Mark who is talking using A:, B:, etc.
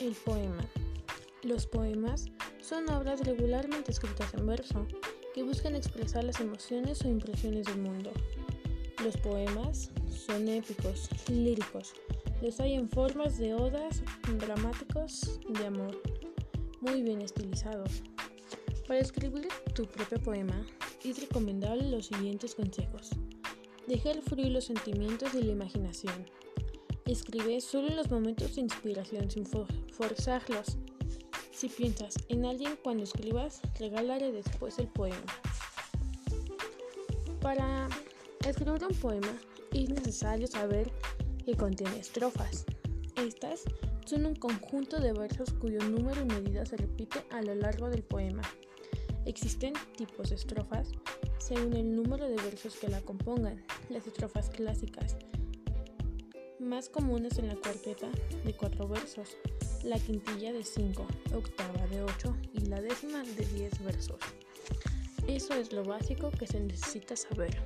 A: El poema. Los poemas son obras regularmente escritas en verso que buscan expresar las emociones o impresiones del mundo. Los poemas son épicos, líricos. Los hay en formas de odas, dramáticos, de amor, muy bien estilizados. Para escribir tu propio poema es recomendable los siguientes consejos. Dejar fluir los sentimientos y la imaginación. Escribe solo en los momentos de inspiración sin forzarlos. Si piensas en alguien cuando escribas, regálale después el poema. Para escribir un poema es necesario saber que contiene estrofas. Estas son un conjunto de versos cuyo número y medida se repite a lo largo del poema. Existen tipos de estrofas según el número de versos que la compongan. Las estrofas clásicas más comunes en la cuarteta de cuatro versos, la quintilla de 5, octava de 8 y la décima de 10 versos. Eso es lo básico que se necesita saber.